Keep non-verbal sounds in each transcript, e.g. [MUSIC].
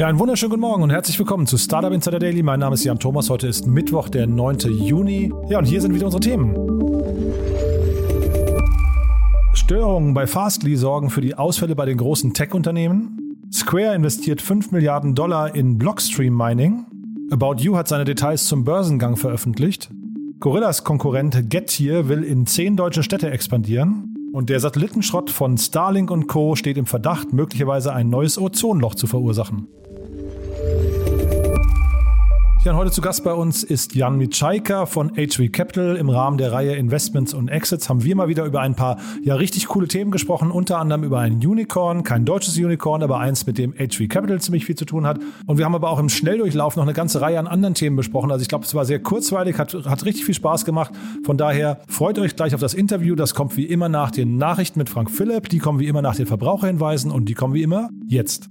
Ja, einen wunderschönen guten Morgen und herzlich willkommen zu Startup Insider Daily. Mein Name ist Jan Thomas. Heute ist Mittwoch, der 9. Juni. Ja, und hier sind wieder unsere Themen. Störungen bei Fastly sorgen für die Ausfälle bei den großen Tech-Unternehmen. Square investiert 5 Milliarden Dollar in Blockstream Mining. About You hat seine Details zum Börsengang veröffentlicht. Gorillas Konkurrent Getir will in 10 deutsche Städte expandieren. Und der Satellitenschrott von Starlink und Co. steht im Verdacht, möglicherweise ein neues Ozonloch zu verursachen. Ja, heute zu Gast bei uns ist Jan Mitschaika von HV Capital. Im Rahmen der Reihe Investments und Exits haben wir mal wieder über ein paar ja richtig coole Themen gesprochen, unter anderem über ein Unicorn, kein deutsches Unicorn, aber eins, mit dem HV Capital ziemlich viel zu tun hat. Und wir haben aber auch im Schnelldurchlauf noch eine ganze Reihe an anderen Themen besprochen. Also ich glaube, es war sehr kurzweilig, hat, hat richtig viel Spaß gemacht. Von daher freut euch gleich auf das Interview. Das kommt wie immer nach den Nachrichten mit Frank Philipp. Die kommen wie immer nach den Verbraucherhinweisen und die kommen wie immer jetzt.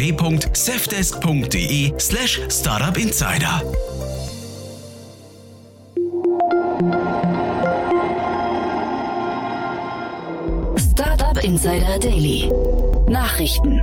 www.safdesk.de slash startupinsider. Startup Insider Daily. Nachrichten.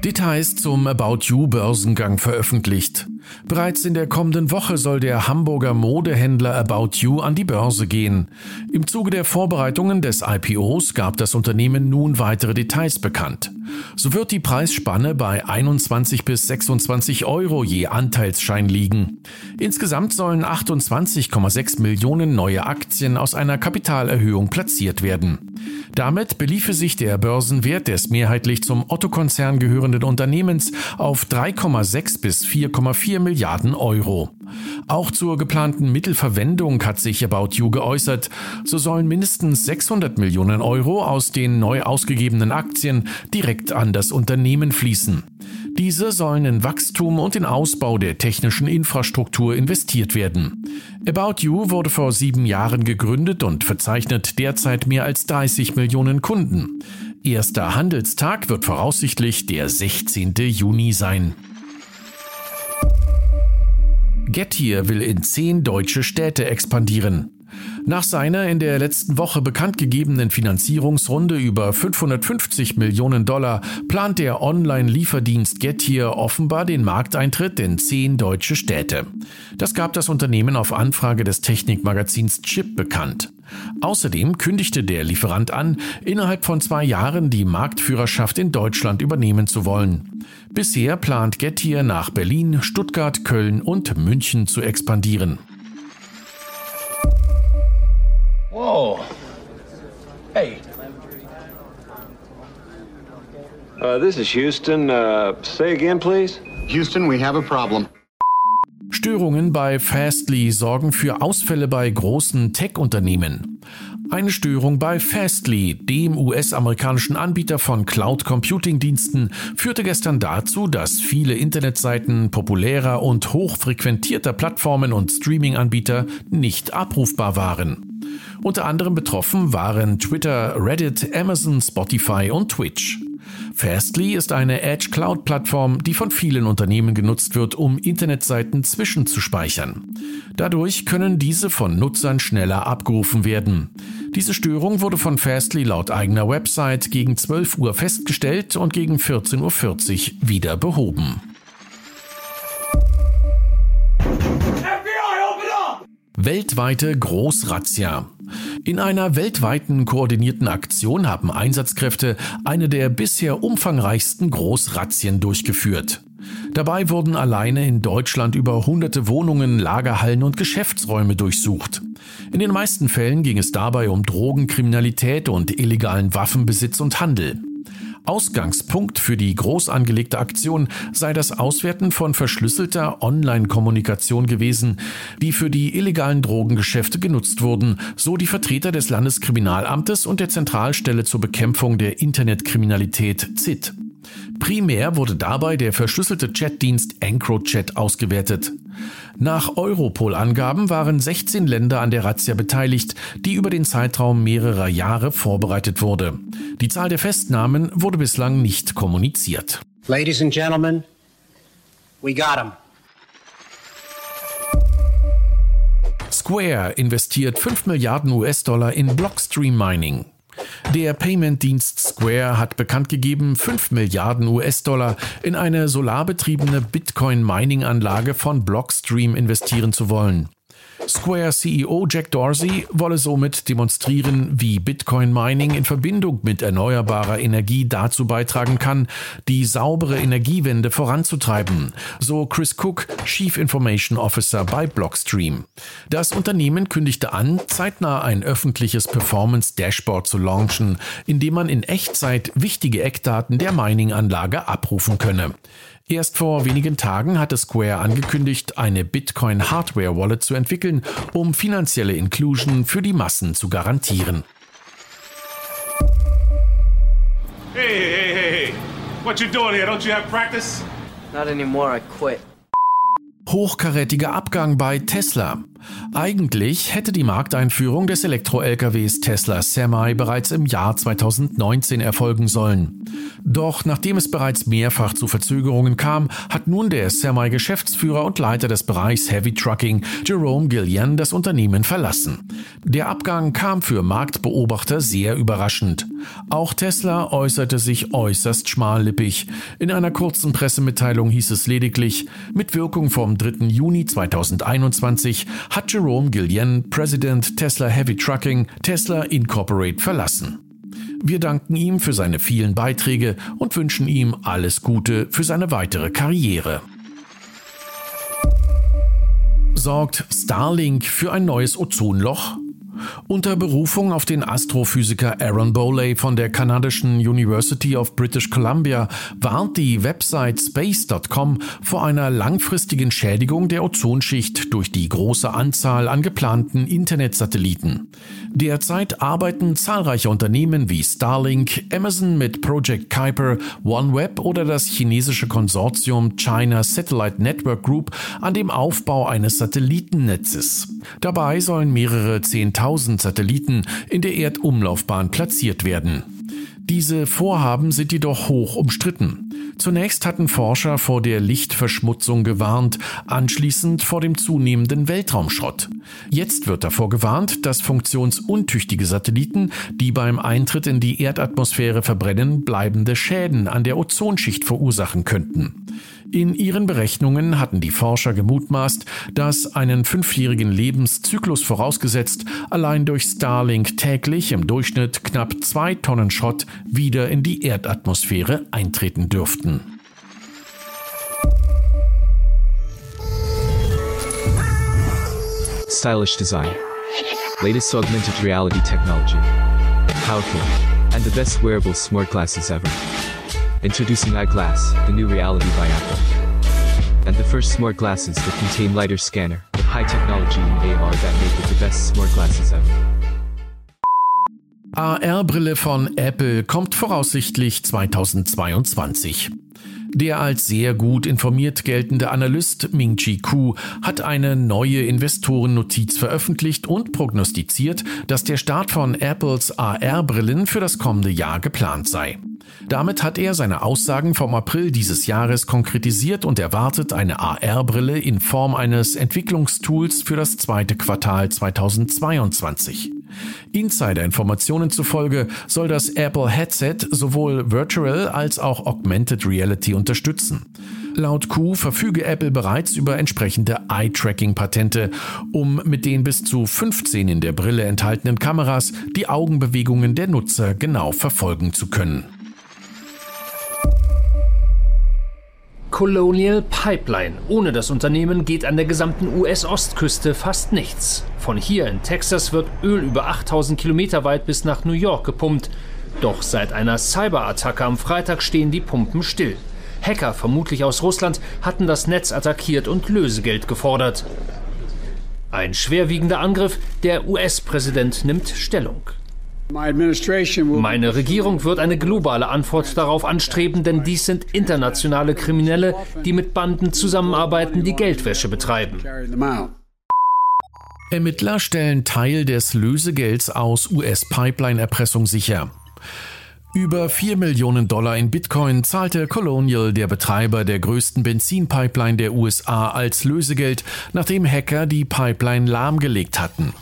Details zum About You Börsengang veröffentlicht. Bereits in der kommenden Woche soll der Hamburger Modehändler About You an die Börse gehen. Im Zuge der Vorbereitungen des IPOs gab das Unternehmen nun weitere Details bekannt. So wird die Preisspanne bei 21 bis 26 Euro je Anteilsschein liegen. Insgesamt sollen 28,6 Millionen neue Aktien aus einer Kapitalerhöhung platziert werden. Damit beliefe sich der Börsenwert des mehrheitlich zum Otto-Konzern gehörenden Unternehmens auf 3,6 bis 4,4 Milliarden Euro. Auch zur geplanten Mittelverwendung hat sich About You geäußert. So sollen mindestens 600 Millionen Euro aus den neu ausgegebenen Aktien direkt an das Unternehmen fließen. Diese sollen in Wachstum und den Ausbau der technischen Infrastruktur investiert werden. About You wurde vor sieben Jahren gegründet und verzeichnet derzeit mehr als 30 Millionen Kunden. Erster Handelstag wird voraussichtlich der 16. Juni sein. Getir will in zehn deutsche Städte expandieren. Nach seiner in der letzten Woche bekannt gegebenen Finanzierungsrunde über 550 Millionen Dollar plant der Online-Lieferdienst Getir offenbar den Markteintritt in zehn deutsche Städte. Das gab das Unternehmen auf Anfrage des Technikmagazins Chip bekannt. Außerdem kündigte der Lieferant an, innerhalb von zwei Jahren die Marktführerschaft in Deutschland übernehmen zu wollen. Bisher plant Getir nach Berlin, Stuttgart, Köln und München zu expandieren. Whoa. Hey. Uh, this is Houston. Uh, say again, please. Houston, we have a problem. Störungen bei Fastly sorgen für Ausfälle bei großen Tech-Unternehmen. Eine Störung bei Fastly, dem US-amerikanischen Anbieter von Cloud-Computing-Diensten, führte gestern dazu, dass viele Internetseiten populärer und hochfrequentierter Plattformen und Streaming-Anbieter nicht abrufbar waren. Unter anderem betroffen waren Twitter, Reddit, Amazon, Spotify und Twitch. Fastly ist eine Edge Cloud Plattform, die von vielen Unternehmen genutzt wird, um Internetseiten zwischenzuspeichern. Dadurch können diese von Nutzern schneller abgerufen werden. Diese Störung wurde von Fastly laut eigener Website gegen 12 Uhr festgestellt und gegen 14.40 Uhr wieder behoben. Weltweite Großrazzia. In einer weltweiten koordinierten Aktion haben Einsatzkräfte eine der bisher umfangreichsten Großrazzien durchgeführt. Dabei wurden alleine in Deutschland über hunderte Wohnungen, Lagerhallen und Geschäftsräume durchsucht. In den meisten Fällen ging es dabei um Drogenkriminalität und illegalen Waffenbesitz und Handel. Ausgangspunkt für die groß angelegte Aktion sei das Auswerten von verschlüsselter Online-Kommunikation gewesen, die für die illegalen Drogengeschäfte genutzt wurden, so die Vertreter des Landeskriminalamtes und der Zentralstelle zur Bekämpfung der Internetkriminalität ZIT. Primär wurde dabei der verschlüsselte Chatdienst EncroChat ausgewertet. Nach Europol-Angaben waren 16 Länder an der Razzia beteiligt, die über den Zeitraum mehrerer Jahre vorbereitet wurde. Die Zahl der Festnahmen wurde bislang nicht kommuniziert. Ladies and Gentlemen, we got him. Square investiert 5 Milliarden US-Dollar in Blockstream Mining. Der Payment-Dienst Square hat bekannt gegeben, 5 Milliarden US-Dollar in eine solarbetriebene Bitcoin-Mining-Anlage von Blockstream investieren zu wollen. Square CEO Jack Dorsey wolle somit demonstrieren, wie Bitcoin Mining in Verbindung mit erneuerbarer Energie dazu beitragen kann, die saubere Energiewende voranzutreiben, so Chris Cook, Chief Information Officer bei Blockstream. Das Unternehmen kündigte an, zeitnah ein öffentliches Performance Dashboard zu launchen, in dem man in Echtzeit wichtige Eckdaten der Mining-Anlage abrufen könne. Erst vor wenigen Tagen hatte Square angekündigt, eine Bitcoin Hardware Wallet zu entwickeln, um finanzielle Inclusion für die Massen zu garantieren. Hey, hey, hey, hey. What you doing here? Don't you have practice? Not anymore, I quit. Hochkarätiger Abgang bei Tesla. Eigentlich hätte die Markteinführung des Elektro-LKWs Tesla Semi bereits im Jahr 2019 erfolgen sollen. Doch nachdem es bereits mehrfach zu Verzögerungen kam, hat nun der Semi-Geschäftsführer und Leiter des Bereichs Heavy Trucking, Jerome Gillian, das Unternehmen verlassen. Der Abgang kam für Marktbeobachter sehr überraschend. Auch Tesla äußerte sich äußerst schmallippig. In einer kurzen Pressemitteilung hieß es lediglich, mit Wirkung vom 3. Juni 2021 hat Jerome Gillian, Präsident Tesla Heavy Trucking, Tesla Incorporate verlassen. Wir danken ihm für seine vielen Beiträge und wünschen ihm alles Gute für seine weitere Karriere. Sorgt Starlink für ein neues Ozonloch? Unter Berufung auf den Astrophysiker Aaron Bowley von der kanadischen University of British Columbia warnt die Website space.com vor einer langfristigen Schädigung der Ozonschicht durch die große Anzahl an geplanten Internetsatelliten. Derzeit arbeiten zahlreiche Unternehmen wie Starlink, Amazon mit Project Kuiper, OneWeb oder das chinesische Konsortium China Satellite Network Group an dem Aufbau eines Satellitennetzes. Dabei sollen mehrere Zehntausend Satelliten in der Erdumlaufbahn platziert werden. Diese Vorhaben sind jedoch hoch umstritten. Zunächst hatten Forscher vor der Lichtverschmutzung gewarnt, anschließend vor dem zunehmenden Weltraumschrott. Jetzt wird davor gewarnt, dass funktionsuntüchtige Satelliten, die beim Eintritt in die Erdatmosphäre verbrennen, bleibende Schäden an der Ozonschicht verursachen könnten. In ihren Berechnungen hatten die Forscher gemutmaßt, dass einen fünfjährigen Lebenszyklus vorausgesetzt allein durch Starlink täglich im Durchschnitt knapp zwei Tonnen Schrott wieder in die Erdatmosphäre eintreten dürften. Stylish design. Latest augmented reality technology. Powerful. And the best wearable smart glasses ever. Introducing iGlass, the new reality by Apple. And the first smart glasses that contain lighter scanner, with high technology and AR that make it the best smart glasses ever. AR-Brille von Apple kommt voraussichtlich 2022. Der als sehr gut informiert geltende Analyst Ming-Chi Ku hat eine neue Investorennotiz veröffentlicht und prognostiziert, dass der Start von Apples AR-Brillen für das kommende Jahr geplant sei. Damit hat er seine Aussagen vom April dieses Jahres konkretisiert und erwartet eine AR-Brille in Form eines Entwicklungstools für das zweite Quartal 2022. Insider-Informationen zufolge soll das Apple Headset sowohl Virtual als auch Augmented Reality unterstützen. Laut Q verfüge Apple bereits über entsprechende Eye-Tracking-Patente, um mit den bis zu 15 in der Brille enthaltenen Kameras die Augenbewegungen der Nutzer genau verfolgen zu können. Colonial Pipeline. Ohne das Unternehmen geht an der gesamten US-Ostküste fast nichts. Von hier in Texas wird Öl über 8000 Kilometer weit bis nach New York gepumpt. Doch seit einer Cyberattacke am Freitag stehen die Pumpen still. Hacker, vermutlich aus Russland, hatten das Netz attackiert und Lösegeld gefordert. Ein schwerwiegender Angriff, der US-Präsident nimmt Stellung. Meine Regierung wird eine globale Antwort darauf anstreben, denn dies sind internationale Kriminelle, die mit Banden zusammenarbeiten, die Geldwäsche betreiben. Ermittler stellen Teil des Lösegelds aus US-Pipeline-Erpressung sicher. Über 4 Millionen Dollar in Bitcoin zahlte Colonial, der Betreiber der größten Benzinpipeline der USA, als Lösegeld, nachdem Hacker die Pipeline lahmgelegt hatten.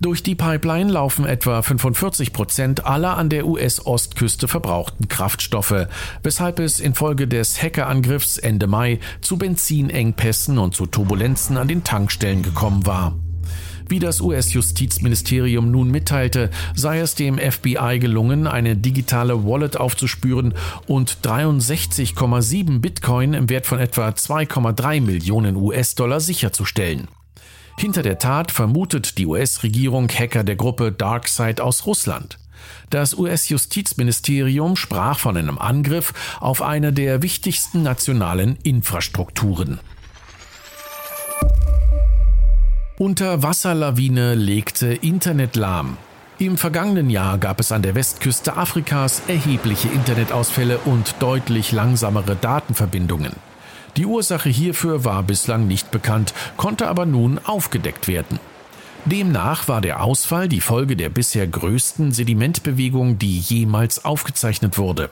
Durch die Pipeline laufen etwa 45 Prozent aller an der US-Ostküste verbrauchten Kraftstoffe, weshalb es infolge des Hackerangriffs Ende Mai zu Benzinengpässen und zu Turbulenzen an den Tankstellen gekommen war. Wie das US-Justizministerium nun mitteilte, sei es dem FBI gelungen, eine digitale Wallet aufzuspüren und 63,7 Bitcoin im Wert von etwa 2,3 Millionen US-Dollar sicherzustellen. Hinter der Tat vermutet die US-Regierung Hacker der Gruppe DarkSide aus Russland. Das US-Justizministerium sprach von einem Angriff auf eine der wichtigsten nationalen Infrastrukturen. Unterwasserlawine legte Internet lahm. Im vergangenen Jahr gab es an der Westküste Afrikas erhebliche Internetausfälle und deutlich langsamere Datenverbindungen. Die Ursache hierfür war bislang nicht bekannt, konnte aber nun aufgedeckt werden. Demnach war der Ausfall die Folge der bisher größten Sedimentbewegung, die jemals aufgezeichnet wurde.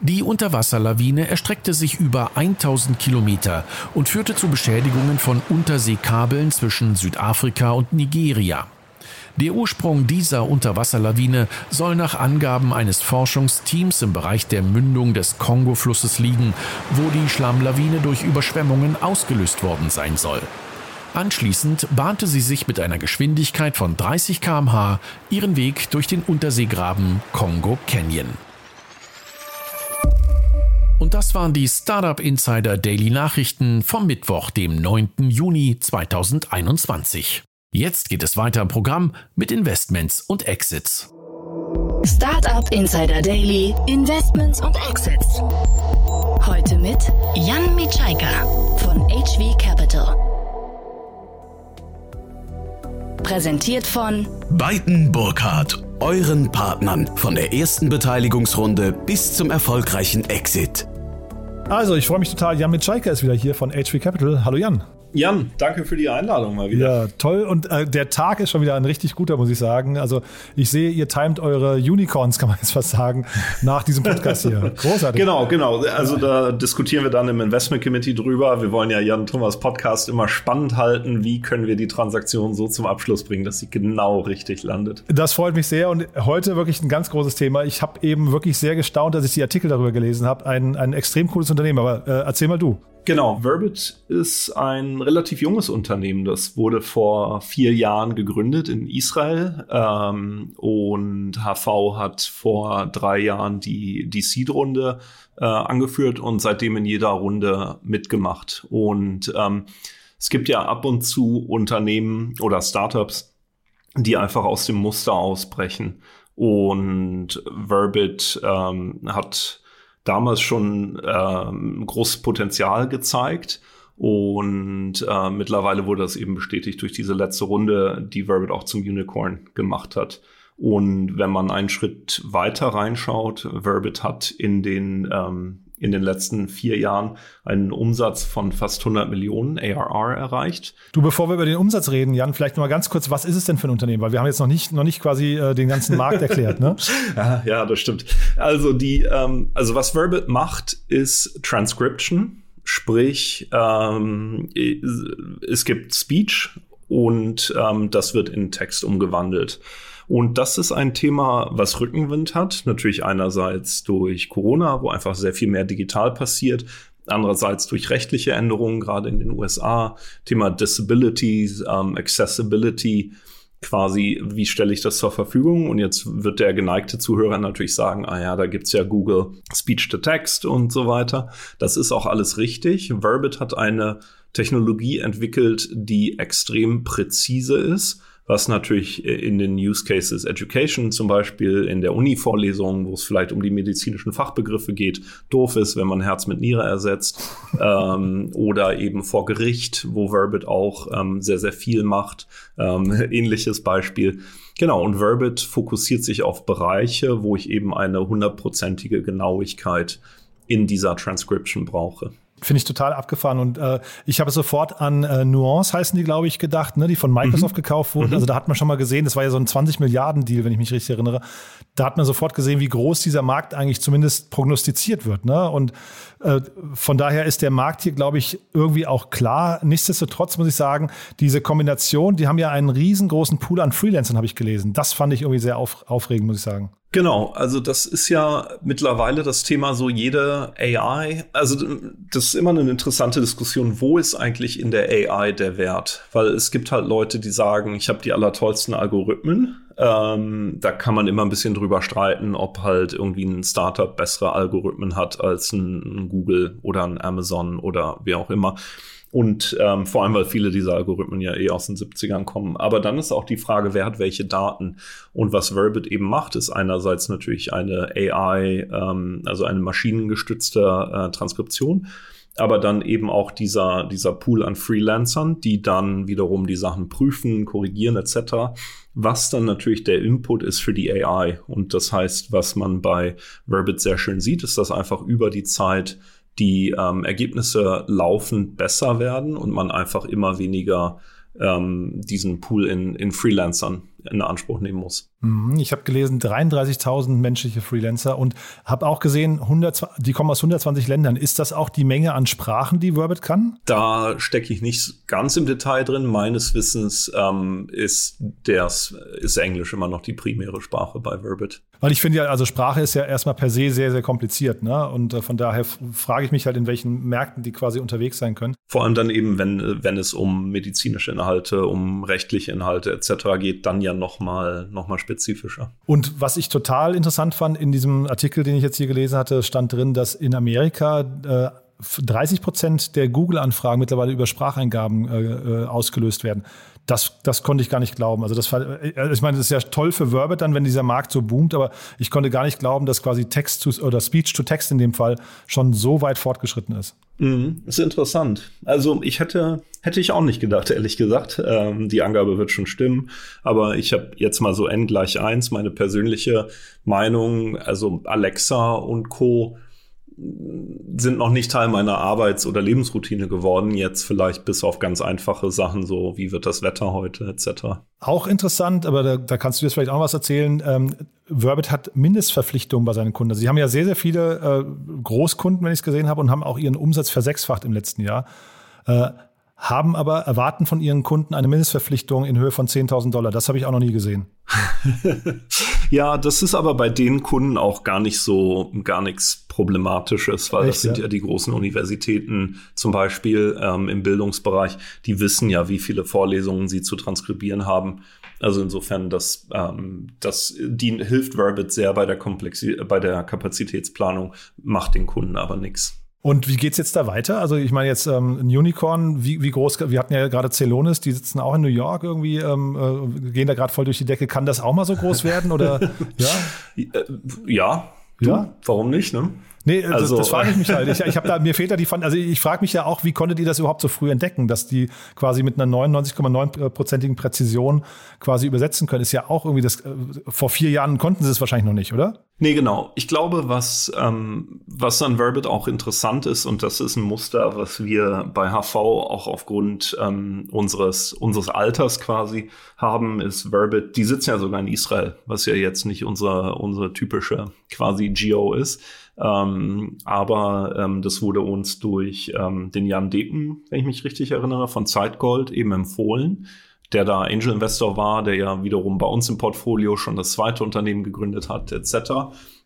Die Unterwasserlawine erstreckte sich über 1000 Kilometer und führte zu Beschädigungen von Unterseekabeln zwischen Südafrika und Nigeria. Der Ursprung dieser Unterwasserlawine soll nach Angaben eines Forschungsteams im Bereich der Mündung des Kongo-Flusses liegen, wo die Schlammlawine durch Überschwemmungen ausgelöst worden sein soll. Anschließend bahnte sie sich mit einer Geschwindigkeit von 30 km/h ihren Weg durch den Unterseegraben Kongo Canyon. Und das waren die Startup Insider Daily Nachrichten vom Mittwoch, dem 9. Juni 2021. Jetzt geht es weiter im Programm mit Investments und Exits. Startup Insider Daily, Investments und Exits. Heute mit Jan Mitschaika von HV Capital. Präsentiert von Beiten Burkhardt, euren Partnern von der ersten Beteiligungsrunde bis zum erfolgreichen Exit. Also, ich freue mich total. Jan Mitschaiker ist wieder hier von HV Capital. Hallo Jan. Jan, danke für die Einladung mal wieder. Ja, toll. Und äh, der Tag ist schon wieder ein richtig guter, muss ich sagen. Also ich sehe, ihr timet eure Unicorns, [LAUGHS] kann man jetzt fast sagen, nach diesem Podcast hier. [LAUGHS] Großartig. Genau, genau. Also da diskutieren wir dann im Investment Committee drüber. Wir wollen ja Jan Thomas Podcast immer spannend halten. Wie können wir die Transaktion so zum Abschluss bringen, dass sie genau richtig landet? Das freut mich sehr. Und heute wirklich ein ganz großes Thema. Ich habe eben wirklich sehr gestaunt, dass ich die Artikel darüber gelesen habe. Ein, ein extrem cooles Unternehmen. Aber äh, erzähl mal du. Genau, Verbit ist ein relativ junges Unternehmen. Das wurde vor vier Jahren gegründet in Israel ähm, und HV hat vor drei Jahren die, die Seed-Runde äh, angeführt und seitdem in jeder Runde mitgemacht. Und ähm, es gibt ja ab und zu Unternehmen oder Startups, die einfach aus dem Muster ausbrechen. Und Verbit ähm, hat damals schon ähm, großes Potenzial gezeigt. Und äh, mittlerweile wurde das eben bestätigt durch diese letzte Runde, die Verbit auch zum Unicorn gemacht hat. Und wenn man einen Schritt weiter reinschaut, Verbit hat in den ähm, in den letzten vier Jahren einen Umsatz von fast 100 Millionen ARR erreicht. Du, bevor wir über den Umsatz reden, Jan, vielleicht noch mal ganz kurz, was ist es denn für ein Unternehmen? Weil wir haben jetzt noch nicht, noch nicht quasi äh, den ganzen Markt erklärt, ne? [LAUGHS] ja, ja, das stimmt. Also die, ähm, also was Verbit macht, ist Transcription, sprich ähm, es gibt Speech und ähm, das wird in Text umgewandelt. Und das ist ein Thema, was Rückenwind hat. Natürlich einerseits durch Corona, wo einfach sehr viel mehr digital passiert. Andererseits durch rechtliche Änderungen, gerade in den USA. Thema Disabilities, ähm, Accessibility quasi, wie stelle ich das zur Verfügung? Und jetzt wird der geneigte Zuhörer natürlich sagen, ah ja, da gibt's ja Google Speech to Text und so weiter. Das ist auch alles richtig. Verbit hat eine Technologie entwickelt, die extrem präzise ist was natürlich in den Use Cases Education zum Beispiel in der Uni-Vorlesung, wo es vielleicht um die medizinischen Fachbegriffe geht, doof ist, wenn man Herz mit Niere ersetzt. [LAUGHS] ähm, oder eben vor Gericht, wo Verbit auch ähm, sehr, sehr viel macht. Ähm, [LAUGHS] ähnliches Beispiel. Genau, und Verbit fokussiert sich auf Bereiche, wo ich eben eine hundertprozentige Genauigkeit in dieser Transcription brauche. Finde ich total abgefahren und äh, ich habe sofort an äh, Nuance heißen die, glaube ich, gedacht, ne, die von Microsoft mhm. gekauft wurden. Mhm. Also da hat man schon mal gesehen, das war ja so ein 20 Milliarden Deal, wenn ich mich richtig erinnere. Da hat man sofort gesehen, wie groß dieser Markt eigentlich zumindest prognostiziert wird. Ne? Und äh, von daher ist der Markt hier, glaube ich, irgendwie auch klar. Nichtsdestotrotz muss ich sagen, diese Kombination, die haben ja einen riesengroßen Pool an Freelancern, habe ich gelesen. Das fand ich irgendwie sehr auf, aufregend, muss ich sagen. Genau, also das ist ja mittlerweile das Thema so jede AI. Also das ist immer eine interessante Diskussion, wo ist eigentlich in der AI der Wert? Weil es gibt halt Leute, die sagen, ich habe die allertollsten Algorithmen. Ähm, da kann man immer ein bisschen drüber streiten, ob halt irgendwie ein Startup bessere Algorithmen hat als ein, ein Google oder ein Amazon oder wie auch immer. Und ähm, vor allem, weil viele dieser Algorithmen ja eh aus den 70ern kommen. Aber dann ist auch die Frage, wer hat welche Daten? Und was Verbit eben macht, ist einerseits natürlich eine AI, ähm, also eine maschinengestützte äh, Transkription, aber dann eben auch dieser, dieser Pool an Freelancern, die dann wiederum die Sachen prüfen, korrigieren etc., was dann natürlich der Input ist für die AI. Und das heißt, was man bei Verbit sehr schön sieht, ist, dass einfach über die Zeit die ähm, Ergebnisse laufend besser werden und man einfach immer weniger ähm, diesen Pool in, in Freelancern in Anspruch nehmen muss. Mhm, ich habe gelesen 33.000 menschliche Freelancer und habe auch gesehen, 100, die kommen aus 120 Ländern. Ist das auch die Menge an Sprachen, die Verbit kann? Da stecke ich nicht ganz im Detail drin. Meines Wissens ähm, ist, das, ist Englisch immer noch die primäre Sprache bei Verbit. Weil ich finde ja, also Sprache ist ja erstmal per se sehr, sehr kompliziert. Ne? Und äh, von daher frage ich mich halt, in welchen Märkten die quasi unterwegs sein können. Vor allem dann eben, wenn, wenn es um medizinische Inhalte, um rechtliche Inhalte etc. geht, dann ja nochmal noch mal spezifischer. Und was ich total interessant fand, in diesem Artikel, den ich jetzt hier gelesen hatte, stand drin, dass in Amerika äh, 30 Prozent der Google-Anfragen mittlerweile über Spracheingaben äh, äh, ausgelöst werden. Das, das konnte ich gar nicht glauben. Also das war, äh, ich meine, das ist ja toll für Verbit dann, wenn dieser Markt so boomt, aber ich konnte gar nicht glauben, dass quasi Text to, oder Speech to Text in dem Fall schon so weit fortgeschritten ist. Mhm, ist interessant. Also ich hätte, hätte ich auch nicht gedacht, [LAUGHS] ehrlich gesagt. Ähm, die Angabe wird schon stimmen. Aber ich habe jetzt mal so n gleich eins, meine persönliche Meinung. Also Alexa und Co sind noch nicht Teil meiner Arbeits- oder Lebensroutine geworden. Jetzt vielleicht bis auf ganz einfache Sachen, so wie wird das Wetter heute etc. Auch interessant, aber da, da kannst du jetzt vielleicht auch was erzählen. Ähm, Verbit hat Mindestverpflichtungen bei seinen Kunden. Also sie haben ja sehr, sehr viele äh, Großkunden, wenn ich es gesehen habe, und haben auch ihren Umsatz versechsfacht im letzten Jahr. Äh, haben aber erwarten von ihren Kunden eine Mindestverpflichtung in Höhe von 10.000 Dollar. Das habe ich auch noch nie gesehen. [LAUGHS] ja, das ist aber bei den Kunden auch gar nicht so, gar nichts Problematisches, weil Echt, das sind ja? ja? die großen Universitäten zum Beispiel ähm, im Bildungsbereich, die wissen ja, wie viele Vorlesungen sie zu transkribieren haben. Also insofern, das, ähm, das die hilft Verbit sehr bei der, Komplexi bei der Kapazitätsplanung, macht den Kunden aber nichts. Und wie geht's jetzt da weiter? Also ich meine jetzt ähm, ein Unicorn, wie, wie groß, wir hatten ja gerade Celonis, die sitzen auch in New York irgendwie, ähm, äh, gehen da gerade voll durch die Decke. Kann das auch mal so groß werden? Oder [LAUGHS] ja? Ja, du, ja? warum nicht? Ne? Nee, also, das, das frage ich mich halt. Ich, ich habe da, mir fehlt da die Fan also ich frage mich ja auch, wie konntet ihr das überhaupt so früh entdecken, dass die quasi mit einer 99,9-prozentigen Präzision quasi übersetzen können, ist ja auch irgendwie das, äh, vor vier Jahren konnten sie es wahrscheinlich noch nicht, oder? Nee, genau. Ich glaube, was, ähm, was an Verbit auch interessant ist, und das ist ein Muster, was wir bei HV auch aufgrund ähm, unseres, unseres Alters quasi haben, ist Verbit, die sitzen ja sogar in Israel, was ja jetzt nicht unsere, unsere typische quasi Geo ist. Ähm, aber ähm, das wurde uns durch ähm, den Jan Deken, wenn ich mich richtig erinnere, von Zeitgold eben empfohlen, der da Angel Investor war, der ja wiederum bei uns im Portfolio schon das zweite Unternehmen gegründet hat, etc.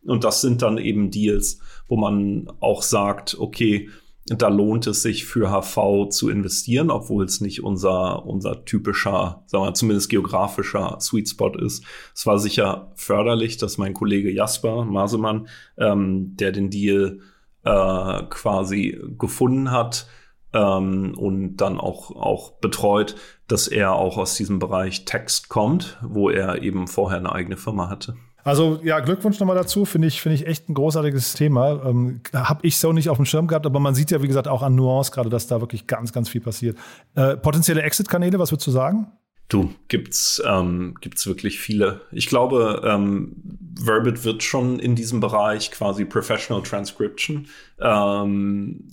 Und das sind dann eben Deals, wo man auch sagt, okay, da lohnt es sich für HV zu investieren, obwohl es nicht unser, unser typischer, sagen wir zumindest geografischer Sweet Spot ist. Es war sicher förderlich, dass mein Kollege Jasper Masemann, ähm, der den Deal äh, quasi gefunden hat, ähm, und dann auch, auch betreut, dass er auch aus diesem Bereich Text kommt, wo er eben vorher eine eigene Firma hatte. Also ja, Glückwunsch nochmal dazu, finde ich, finde ich echt ein großartiges Thema. Ähm, Habe ich so nicht auf dem Schirm gehabt, aber man sieht ja, wie gesagt, auch an Nuance gerade, dass da wirklich ganz, ganz viel passiert. Äh, potenzielle Exit-Kanäle, was würdest du sagen? Du, gibt's, ähm, gibt's wirklich viele. Ich glaube, ähm, Verbit wird schon in diesem Bereich quasi Professional Transcription ähm,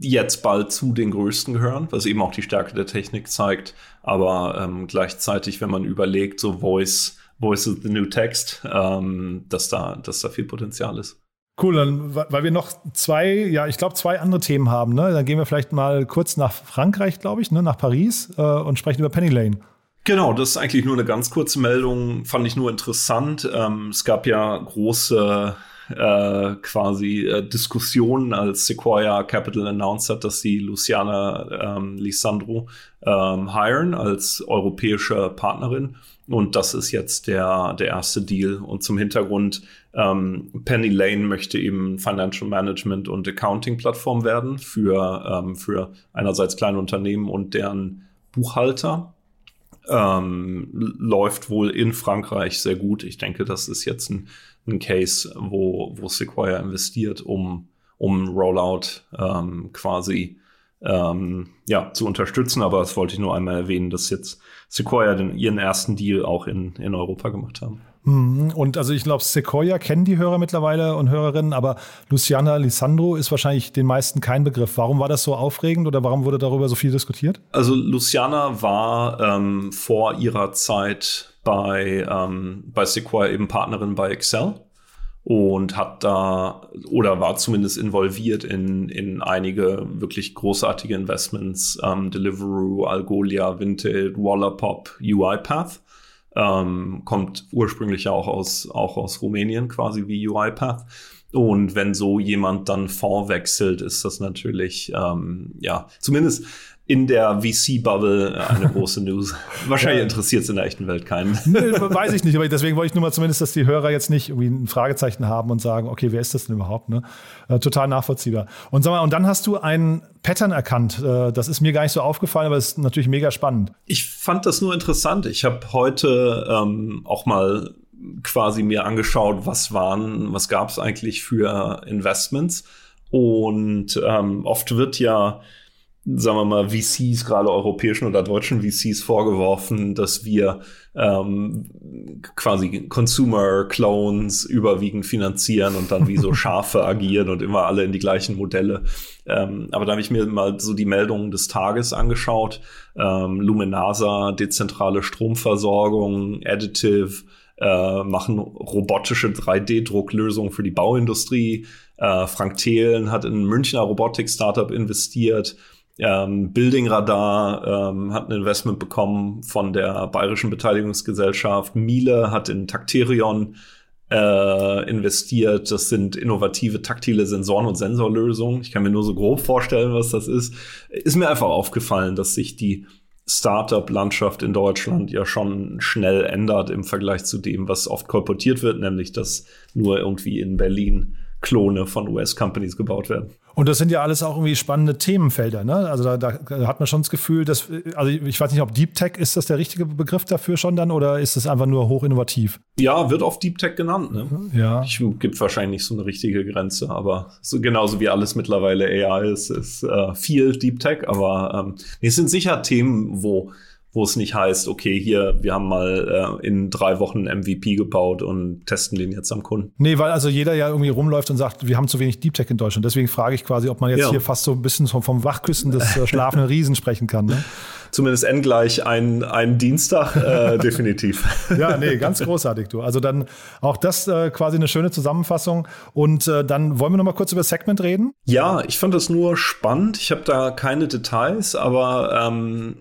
jetzt bald zu den größten gehören, was eben auch die Stärke der Technik zeigt. Aber ähm, gleichzeitig, wenn man überlegt, so Voice, Voice is the new text, ähm, dass, da, dass da viel Potenzial ist. Cool, dann, weil wir noch zwei, ja, ich glaube, zwei andere Themen haben. Ne? Dann gehen wir vielleicht mal kurz nach Frankreich, glaube ich, ne? nach Paris äh, und sprechen über Penny Lane. Genau, das ist eigentlich nur eine ganz kurze Meldung, fand ich nur interessant. Ähm, es gab ja große äh, quasi äh, Diskussionen, als Sequoia Capital announced hat, dass sie Luciana ähm, Lisandro ähm, hiren als europäische Partnerin. Und das ist jetzt der, der erste Deal. Und zum Hintergrund, ähm, Penny Lane möchte eben Financial Management und Accounting Plattform werden für, ähm, für einerseits kleine Unternehmen und deren Buchhalter. Ähm, läuft wohl in Frankreich sehr gut. Ich denke, das ist jetzt ein, ein Case, wo, wo Sequoia investiert, um, um Rollout ähm, quasi ähm, ja, zu unterstützen. Aber das wollte ich nur einmal erwähnen, dass jetzt Sequoia den, ihren ersten Deal auch in, in Europa gemacht haben. Mhm. Und also ich glaube, Sequoia kennen die Hörer mittlerweile und Hörerinnen, aber Luciana Lisandro ist wahrscheinlich den meisten kein Begriff. Warum war das so aufregend oder warum wurde darüber so viel diskutiert? Also Luciana war ähm, vor ihrer Zeit bei, ähm, bei Sequoia eben Partnerin bei Excel und hat da oder war zumindest involviert in, in einige wirklich großartige Investments, ähm, Deliveroo, Algolia, Vinted, Wallapop, UiPath. Ähm, kommt ursprünglich ja auch aus, auch aus Rumänien, quasi wie UiPath. Und wenn so jemand dann vorwechselt, ist das natürlich, ähm, ja, zumindest in der VC-Bubble eine große [LAUGHS] News. Wahrscheinlich ja. interessiert es in der echten Welt keinen. Nee, [LAUGHS] weiß ich nicht, aber deswegen wollte ich nur mal zumindest, dass die Hörer jetzt nicht irgendwie ein Fragezeichen haben und sagen, okay, wer ist das denn überhaupt? Ne? Äh, total nachvollziehbar. Und sag mal, und dann hast du ein Pattern erkannt. Äh, das ist mir gar nicht so aufgefallen, aber es ist natürlich mega spannend. Ich fand das nur interessant. Ich habe heute ähm, auch mal quasi mir angeschaut, was waren, was gab es eigentlich für Investments. Und ähm, oft wird ja sagen wir mal, VCs, gerade europäischen oder deutschen VCs vorgeworfen, dass wir ähm, quasi Consumer-Clones überwiegend finanzieren und dann wie so [LAUGHS] Schafe agieren und immer alle in die gleichen Modelle. Ähm, aber da habe ich mir mal so die Meldungen des Tages angeschaut. Ähm, Luminasa, dezentrale Stromversorgung, Additive, äh, machen robotische 3D-Drucklösungen für die Bauindustrie. Äh, Frank Thelen hat in Münchner Robotik-Startup investiert. Ähm, Building Radar ähm, hat ein Investment bekommen von der Bayerischen Beteiligungsgesellschaft. Miele hat in Takterion äh, investiert. Das sind innovative taktile Sensoren und Sensorlösungen. Ich kann mir nur so grob vorstellen, was das ist. Ist mir einfach aufgefallen, dass sich die Startup-Landschaft in Deutschland ja schon schnell ändert im Vergleich zu dem, was oft kolportiert wird, nämlich dass nur irgendwie in Berlin Klone von US-Companies gebaut werden. Und das sind ja alles auch irgendwie spannende Themenfelder. Ne? Also da, da, hat man schon das Gefühl, dass, also ich weiß nicht, ob Deep Tech ist das der richtige Begriff dafür schon dann oder ist es einfach nur hochinnovativ? Ja, wird oft Deep Tech genannt. Ne? Ja. Ich, gibt wahrscheinlich nicht so eine richtige Grenze, aber so, genauso wie alles mittlerweile AI ist, ist äh, viel Deep Tech. Aber ähm, es sind sicher Themen, wo wo es nicht heißt, okay, hier, wir haben mal äh, in drei Wochen MVP gebaut und testen den jetzt am Kunden. Nee, weil also jeder ja irgendwie rumläuft und sagt, wir haben zu wenig Deep Tech in Deutschland. Deswegen frage ich quasi, ob man jetzt ja. hier fast so ein bisschen vom, vom Wachküssen des äh, schlafenden Riesen sprechen kann. Ne? [LAUGHS] Zumindest N gleich ein, ein Dienstag, äh, [LAUGHS] definitiv. ja, nee, ganz großartig, du. Also dann auch das äh, quasi eine schöne Zusammenfassung. Und äh, dann wollen wir noch mal kurz über Segment reden? Ja, ich fand das nur spannend. Ich habe da keine Details, aber ähm,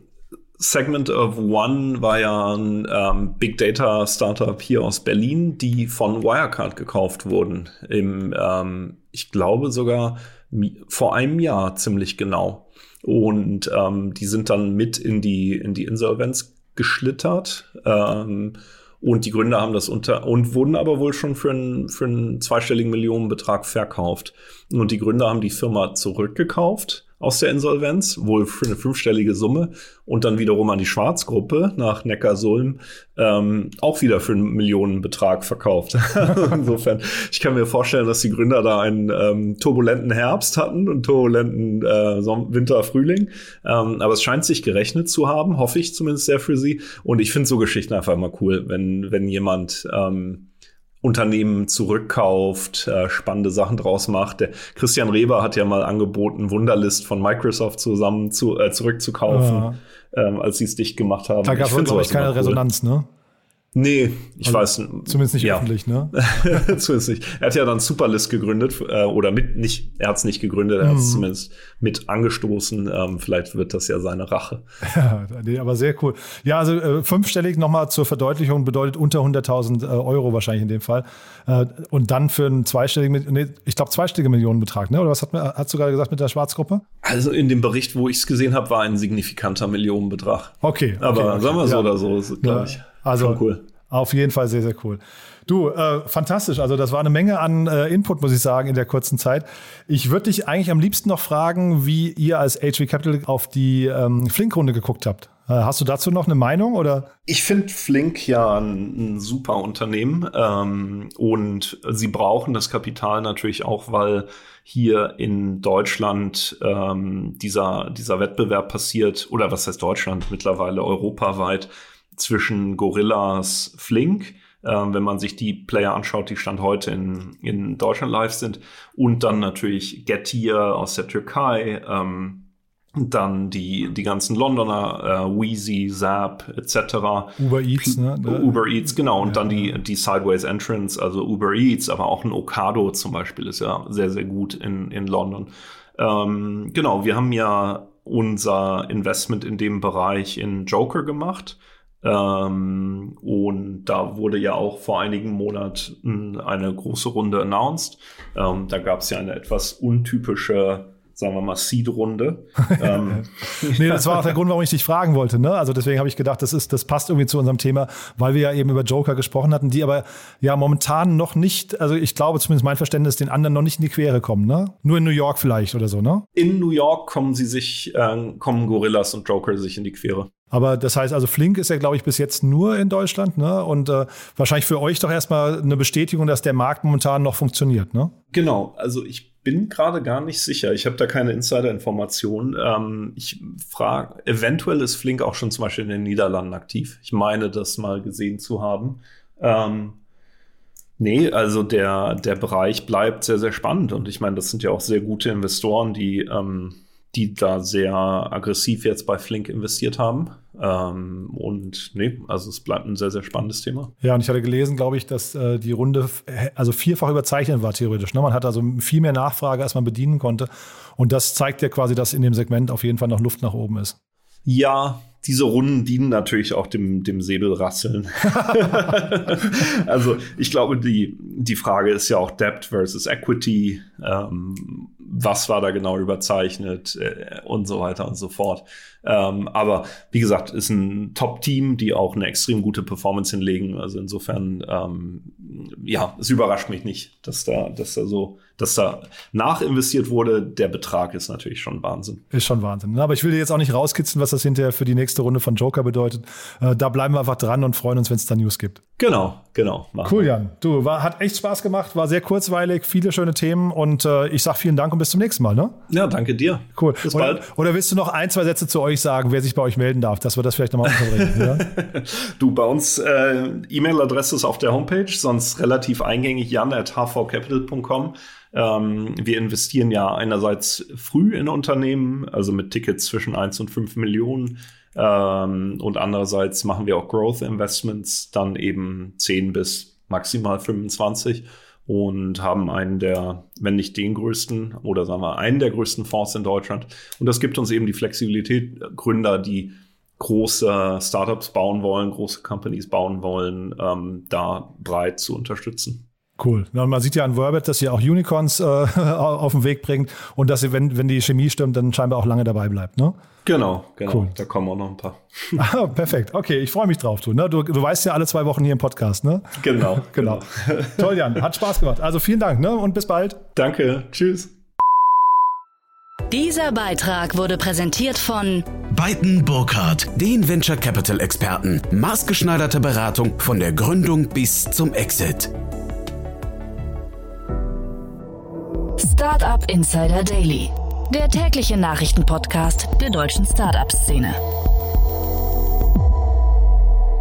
Segment of One war ja ein ähm, Big Data Startup hier aus Berlin, die von Wirecard gekauft wurden. Im, ähm, ich glaube sogar vor einem Jahr ziemlich genau. Und ähm, die sind dann mit in die, in die Insolvenz geschlittert. Ähm, und die Gründer haben das unter und wurden aber wohl schon für einen, für einen zweistelligen Millionenbetrag verkauft. Und die Gründer haben die Firma zurückgekauft aus der Insolvenz, wohl für eine fünfstellige Summe und dann wiederum an die Schwarzgruppe nach Neckarsulm ähm, auch wieder für einen Millionenbetrag verkauft. [LAUGHS] Insofern, ich kann mir vorstellen, dass die Gründer da einen ähm, turbulenten Herbst hatten und turbulenten äh, Winter, Frühling. Ähm, aber es scheint sich gerechnet zu haben, hoffe ich zumindest sehr für sie. Und ich finde so Geschichten einfach immer cool, wenn, wenn jemand ähm, Unternehmen zurückkauft, äh, spannende Sachen draus macht. Der Christian Reber hat ja mal angeboten, Wunderlist von Microsoft zusammen zu, äh, zurückzukaufen, ja. ähm, als sie es dicht gemacht haben. Da gab es, glaube ich, keine cool. Resonanz, ne? Nee, ich also, weiß. Zumindest nicht ja. öffentlich, ne? [LAUGHS] zumindest nicht. Er hat ja dann Superlist gegründet, äh, oder mit nicht, er hat es nicht gegründet, er hat es mhm. zumindest mit angestoßen. Ähm, vielleicht wird das ja seine Rache. [LAUGHS] Ja, nee, aber sehr cool. Ja, also äh, fünfstellig nochmal zur Verdeutlichung bedeutet unter 100.000 äh, Euro wahrscheinlich in dem Fall. Äh, und dann für einen zweistelligen, nee, ich glaube zweistelligen Millionenbetrag, ne? Oder was hat, hast du gerade gesagt mit der Schwarzgruppe? Also in dem Bericht, wo ich es gesehen habe, war ein signifikanter Millionenbetrag. Okay. Aber okay, sagen wir so ja. oder so, glaube ja. Also cool. Auf jeden Fall sehr, sehr cool. Du, äh, fantastisch. Also das war eine Menge an äh, Input, muss ich sagen, in der kurzen Zeit. Ich würde dich eigentlich am liebsten noch fragen, wie ihr als HV Capital auf die ähm, Flink-Runde geguckt habt. Äh, hast du dazu noch eine Meinung oder? Ich finde Flink ja ein, ein super Unternehmen ähm, und sie brauchen das Kapital natürlich auch, weil hier in Deutschland ähm, dieser, dieser Wettbewerb passiert, oder was heißt Deutschland, mittlerweile europaweit, zwischen Gorillas Flink, äh, wenn man sich die Player anschaut, die Stand heute in, in Deutschland live sind, und dann natürlich Getir aus der Türkei, ähm, dann die, die ganzen Londoner, äh, Wheezy, Zap, etc. Uber Eats, ne? Uber Eats, genau. Und ja, dann die, die Sideways Entrance, also Uber Eats, aber auch ein Ocado zum Beispiel ist ja sehr, sehr gut in, in London. Ähm, genau, wir haben ja unser Investment in dem Bereich in Joker gemacht. Ähm, und da wurde ja auch vor einigen Monaten eine große Runde announced. Ähm, da gab es ja eine etwas untypische sagen wir mal, Seed-Runde. [LAUGHS] ähm. nee, das war auch der Grund, warum ich dich fragen wollte. Ne? Also deswegen habe ich gedacht, das, ist, das passt irgendwie zu unserem Thema, weil wir ja eben über Joker gesprochen hatten, die aber ja momentan noch nicht, also ich glaube zumindest mein Verständnis, den anderen noch nicht in die Quere kommen. Ne? Nur in New York vielleicht oder so, ne? In New York kommen sie sich, äh, kommen Gorillas und Joker sich in die Quere. Aber das heißt, also Flink ist ja, glaube ich, bis jetzt nur in Deutschland, ne? Und äh, wahrscheinlich für euch doch erstmal eine Bestätigung, dass der Markt momentan noch funktioniert, ne? Genau, also ich bin gerade gar nicht sicher. Ich habe da keine Insider-Informationen. Ähm, ich frage, eventuell ist Flink auch schon zum Beispiel in den Niederlanden aktiv. Ich meine, das mal gesehen zu haben. Ähm, nee, also der, der Bereich bleibt sehr, sehr spannend. Und ich meine, das sind ja auch sehr gute Investoren, die ähm, die da sehr aggressiv jetzt bei Flink investiert haben. Ähm, und nee, also es bleibt ein sehr, sehr spannendes Thema. Ja, und ich hatte gelesen, glaube ich, dass äh, die Runde also vierfach überzeichnet war theoretisch. Ne? Man hat also viel mehr Nachfrage, als man bedienen konnte. Und das zeigt ja quasi, dass in dem Segment auf jeden Fall noch Luft nach oben ist. Ja, diese Runden dienen natürlich auch dem, dem Säbelrasseln. [LAUGHS] also ich glaube, die, die Frage ist ja auch Debt versus Equity. Ähm, was war da genau überzeichnet äh, und so weiter und so fort. Ähm, aber wie gesagt, ist ein Top-Team, die auch eine extrem gute Performance hinlegen. Also insofern, ähm, ja, es überrascht mich nicht, dass da, dass da so, dass da nachinvestiert wurde. Der Betrag ist natürlich schon Wahnsinn. Ist schon Wahnsinn. Aber ich will dir jetzt auch nicht rauskitzeln, was das hinterher für die nächste Runde von Joker bedeutet. Äh, da bleiben wir einfach dran und freuen uns, wenn es da News gibt. Genau, genau. Cool, Jan. Du, war, hat echt Spaß gemacht, war sehr kurzweilig, viele schöne Themen und äh, ich sag vielen Dank und bis zum nächsten Mal. Ne? Ja, danke dir. Cool. Bis oder, bald. Oder willst du noch ein, zwei Sätze zu euch sagen, wer sich bei euch melden darf, dass wir das vielleicht nochmal unterbringen? ja? [LAUGHS] Du, bei uns äh, E-Mail-Adresse ist auf der Homepage, sonst relativ eingängig jan.hvcapital.com. Ähm, wir investieren ja einerseits früh in Unternehmen, also mit Tickets zwischen 1 und 5 Millionen. Ähm, und andererseits machen wir auch Growth Investments, dann eben 10 bis maximal 25 und haben einen der, wenn nicht den größten oder sagen wir einen der größten Fonds in Deutschland. Und das gibt uns eben die Flexibilität, Gründer, die große Startups bauen wollen, große Companies bauen wollen, ähm, da breit zu unterstützen. Cool. Ja, man sieht ja an Verbit, dass ihr auch Unicorns äh, [LAUGHS] auf den Weg bringt und dass ihr, wenn, wenn die Chemie stimmt, dann scheinbar auch lange dabei bleibt, ne? Genau, genau. Cool. Da kommen auch noch ein paar. [LAUGHS] ah, perfekt. Okay, ich freue mich drauf, du, ne? du. Du weißt ja alle zwei Wochen hier im Podcast, ne? Genau. [LAUGHS] genau. genau. Toll, Jan. Hat Spaß gemacht. Also vielen Dank, ne? Und bis bald. Danke. Tschüss. Dieser Beitrag wurde präsentiert von Beiten Burkhardt, den Venture Capital Experten. Maßgeschneiderte Beratung von der Gründung bis zum Exit. Startup Insider Daily, der tägliche Nachrichtenpodcast der deutschen Startup-Szene.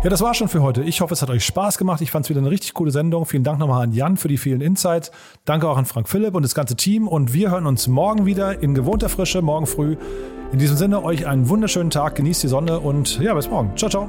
Ja, das war schon für heute. Ich hoffe, es hat euch Spaß gemacht. Ich fand es wieder eine richtig coole Sendung. Vielen Dank nochmal an Jan für die vielen Insights. Danke auch an Frank Philipp und das ganze Team. Und wir hören uns morgen wieder in gewohnter Frische, morgen früh. In diesem Sinne, euch einen wunderschönen Tag, genießt die Sonne und ja, bis morgen. Ciao, ciao.